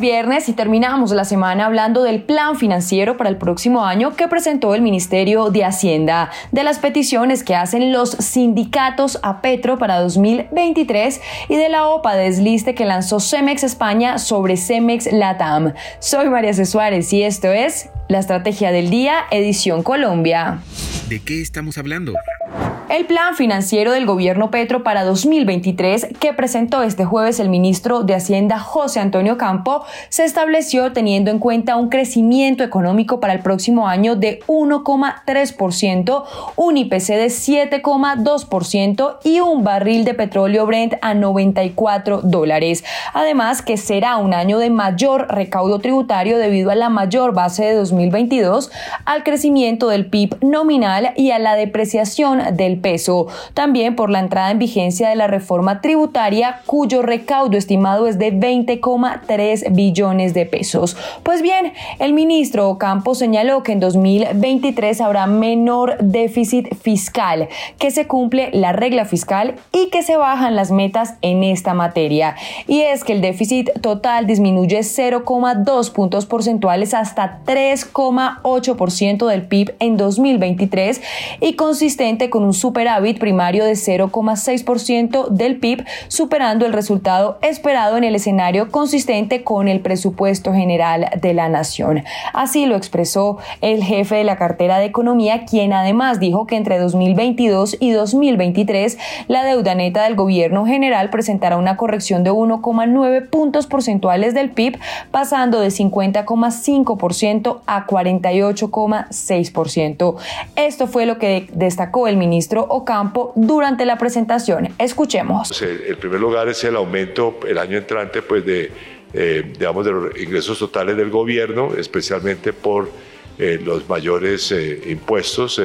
Viernes y terminamos la semana hablando del plan financiero para el próximo año que presentó el Ministerio de Hacienda, de las peticiones que hacen los sindicatos a Petro para 2023 y de la OPA desliste que lanzó Cemex España sobre Cemex Latam. Soy María C. Suárez y esto es La Estrategia del Día, edición Colombia. ¿De qué estamos hablando? El plan financiero del gobierno Petro para 2023 que presentó este jueves el ministro de Hacienda José Antonio Campo se estableció teniendo en cuenta un crecimiento económico para el próximo año de 1,3%, un IPC de 7,2% y un barril de petróleo Brent a 94 dólares. Además que será un año de mayor recaudo tributario debido a la mayor base de 2022, al crecimiento del PIB nominal y a la depreciación del peso. También por la entrada en vigencia de la reforma tributaria, cuyo recaudo estimado es de 20,3 billones de pesos. Pues bien, el ministro Campos señaló que en 2023 habrá menor déficit fiscal, que se cumple la regla fiscal y que se bajan las metas en esta materia. Y es que el déficit total disminuye 0,2 puntos porcentuales hasta 3,8% del PIB en 2023 y consistente con un superávit primario de 0,6% del PIB, superando el resultado esperado en el escenario consistente con el presupuesto general de la nación. Así lo expresó el jefe de la cartera de Economía, quien además dijo que entre 2022 y 2023 la deuda neta del gobierno general presentará una corrección de 1,9 puntos porcentuales del PIB, pasando de 50,5% a 48,6%. Esto fue lo que destacó el ministro Ocampo durante la presentación. Escuchemos. El primer lugar es el aumento el año entrante pues de, eh, digamos, de los ingresos totales del gobierno, especialmente por eh, los mayores eh, impuestos,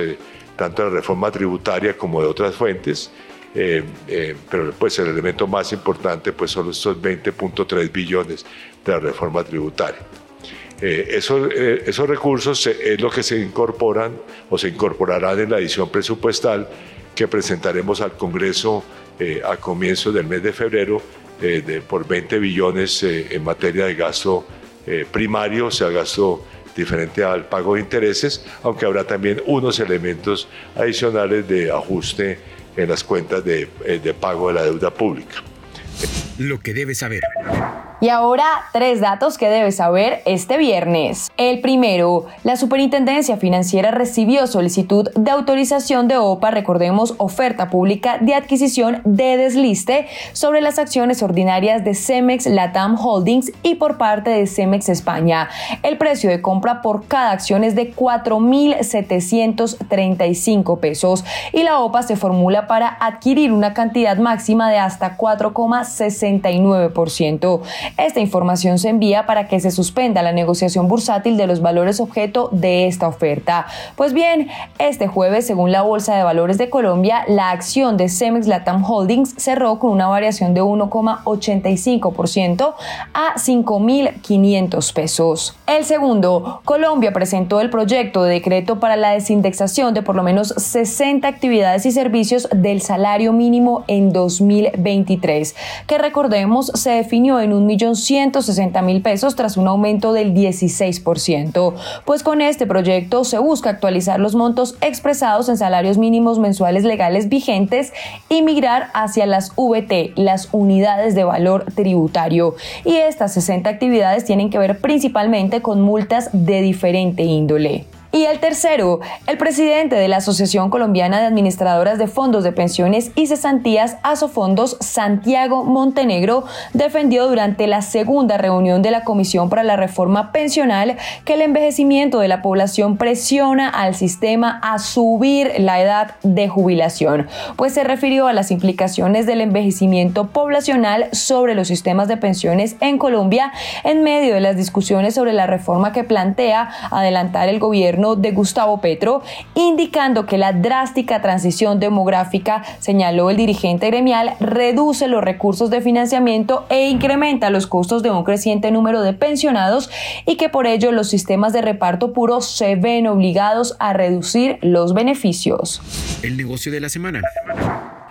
tanto de la reforma tributaria como de otras fuentes. pero pues el elemento más importante pues son estos 20.3 billones de la reforma tributaria. Eh, esos, eh, esos, recursos es lo que se incorporan o se incorporarán en la edición presupuestal que presentaremos al Congreso eh, a comienzos del mes de febrero de, por 20 billones en materia de gasto primario, o sea, gasto diferente al pago de intereses, aunque habrá también unos elementos adicionales de ajuste en las cuentas de, de pago de la deuda pública. Lo que debes saber. Y ahora, tres datos que debes saber este viernes. El primero, la Superintendencia Financiera recibió solicitud de autorización de OPA, recordemos, oferta pública de adquisición de desliste sobre las acciones ordinarias de Cemex Latam Holdings y por parte de Cemex España. El precio de compra por cada acción es de 4.735 pesos y la OPA se formula para adquirir una cantidad máxima de hasta 4,69%. Esta información se envía para que se suspenda la negociación bursátil de los valores objeto de esta oferta. Pues bien, este jueves, según la Bolsa de Valores de Colombia, la acción de Cemex Latam Holdings cerró con una variación de 1,85% a 5.500 pesos. El segundo, Colombia presentó el proyecto de decreto para la desindexación de por lo menos 60 actividades y servicios del salario mínimo en 2023, que recordemos se definió en un millón 160 mil pesos tras un aumento del 16%. Pues con este proyecto se busca actualizar los montos expresados en salarios mínimos mensuales legales vigentes y migrar hacia las VT, las unidades de valor tributario. Y estas 60 actividades tienen que ver principalmente con multas de diferente índole. Y el tercero, el presidente de la Asociación Colombiana de Administradoras de Fondos de Pensiones y Cesantías, Asofondos, Santiago Montenegro, defendió durante la segunda reunión de la Comisión para la Reforma Pensional que el envejecimiento de la población presiona al sistema a subir la edad de jubilación, pues se refirió a las implicaciones del envejecimiento poblacional sobre los sistemas de pensiones en Colombia en medio de las discusiones sobre la reforma que plantea adelantar el gobierno de Gustavo Petro, indicando que la drástica transición demográfica, señaló el dirigente gremial, reduce los recursos de financiamiento e incrementa los costos de un creciente número de pensionados y que por ello los sistemas de reparto puro se ven obligados a reducir los beneficios. El negocio de la semana.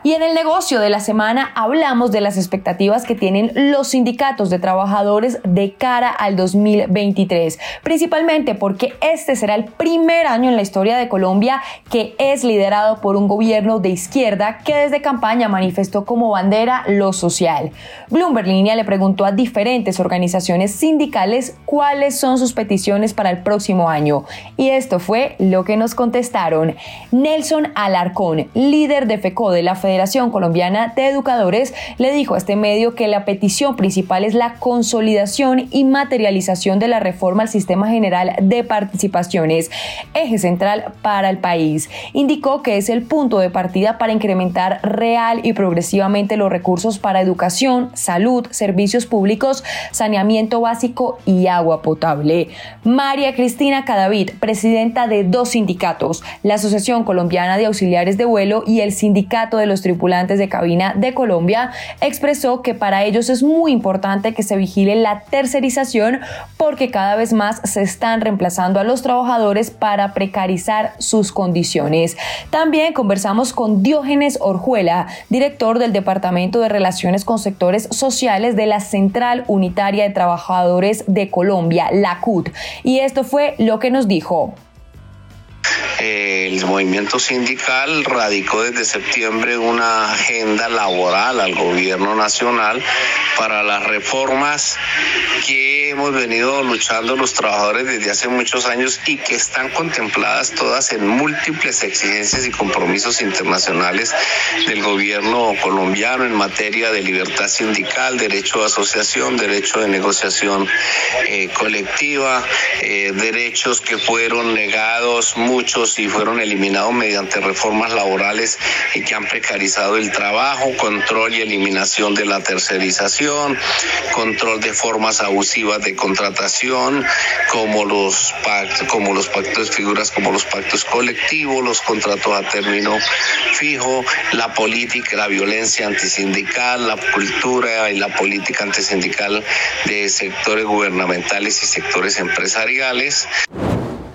Y en el negocio de la semana hablamos de las expectativas que tienen los sindicatos de trabajadores de cara al 2023, principalmente porque este será el primer año en la historia de Colombia que es liderado por un gobierno de izquierda que desde campaña manifestó como bandera lo social. Bloomberg Línea le preguntó a diferentes organizaciones sindicales cuáles son sus peticiones para el próximo año y esto fue lo que nos contestaron. Nelson Alarcón, líder de FECO de la Federación Federación Colombiana de Educadores le dijo a este medio que la petición principal es la consolidación y materialización de la reforma al sistema general de participaciones, eje central para el país. Indicó que es el punto de partida para incrementar real y progresivamente los recursos para educación, salud, servicios públicos, saneamiento básico y agua potable. María Cristina Cadavid, presidenta de dos sindicatos, la Asociación Colombiana de Auxiliares de Vuelo y el Sindicato de los tripulantes de cabina de Colombia, expresó que para ellos es muy importante que se vigile la tercerización porque cada vez más se están reemplazando a los trabajadores para precarizar sus condiciones. También conversamos con Diógenes Orjuela, director del Departamento de Relaciones con Sectores Sociales de la Central Unitaria de Trabajadores de Colombia, la CUT, y esto fue lo que nos dijo el movimiento sindical radicó desde septiembre una agenda laboral al gobierno nacional para las reformas que hemos venido luchando los trabajadores desde hace muchos años y que están contempladas todas en múltiples exigencias y compromisos internacionales del gobierno colombiano en materia de libertad sindical, derecho de asociación, derecho de negociación eh, colectiva, eh, derechos que fueron negados muchos y fueron eliminados mediante reformas laborales que han precarizado el trabajo, control y eliminación de la tercerización, control de formas abusivas de contratación, como los pactos, como los pactos, figuras como los pactos colectivos, los contratos a término fijo, la política, la violencia antisindical, la cultura y la política antisindical de sectores gubernamentales y sectores empresariales.